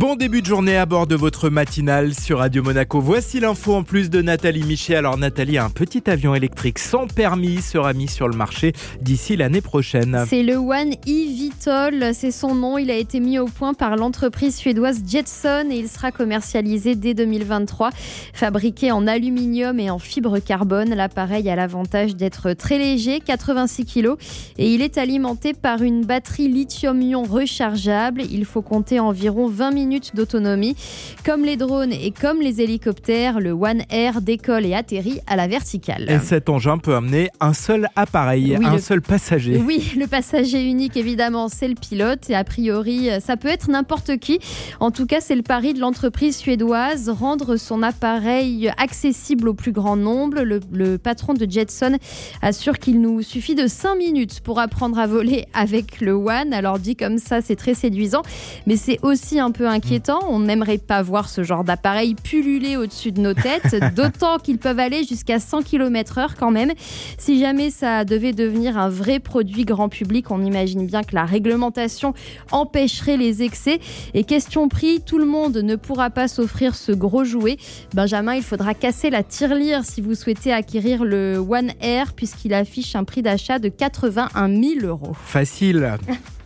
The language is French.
Bon début de journée à bord de votre matinale sur Radio Monaco. Voici l'info en plus de Nathalie Michet. Alors Nathalie, un petit avion électrique sans permis sera mis sur le marché d'ici l'année prochaine. C'est le One eVTOL, c'est son nom. Il a été mis au point par l'entreprise suédoise Jetson et il sera commercialisé dès 2023. Fabriqué en aluminium et en fibre carbone, l'appareil a l'avantage d'être très léger, 86 kg, et il est alimenté par une batterie lithium-ion rechargeable. Il faut compter environ 20 minutes d'autonomie. Comme les drones et comme les hélicoptères, le One Air décolle et atterrit à la verticale. Et cet engin peut amener un seul appareil, un seul passager. Oui, le passager unique, évidemment, c'est le pilote. Et a priori, ça peut être n'importe qui. En tout cas, c'est le pari de l'entreprise suédoise, rendre son appareil accessible au plus grand nombre. Le, le patron de Jetson assure qu'il nous suffit de 5 minutes pour apprendre à voler avec le One. Alors dit comme ça, c'est très séduisant, mais c'est aussi un peu inquiétant. On n'aimerait pas voir ce genre d'appareil pulluler au-dessus de nos têtes, d'autant qu'ils peuvent aller jusqu'à 100 km/h quand même. Si jamais ça devait devenir un vrai produit grand public, on imagine bien que la réglementation empêcherait les excès. Et question prix, tout le monde ne pourra pas s'offrir ce gros jouet. Benjamin, il faudra casser la tirelire si vous souhaitez acquérir le One Air, puisqu'il affiche un prix d'achat de 81 000 euros. Facile.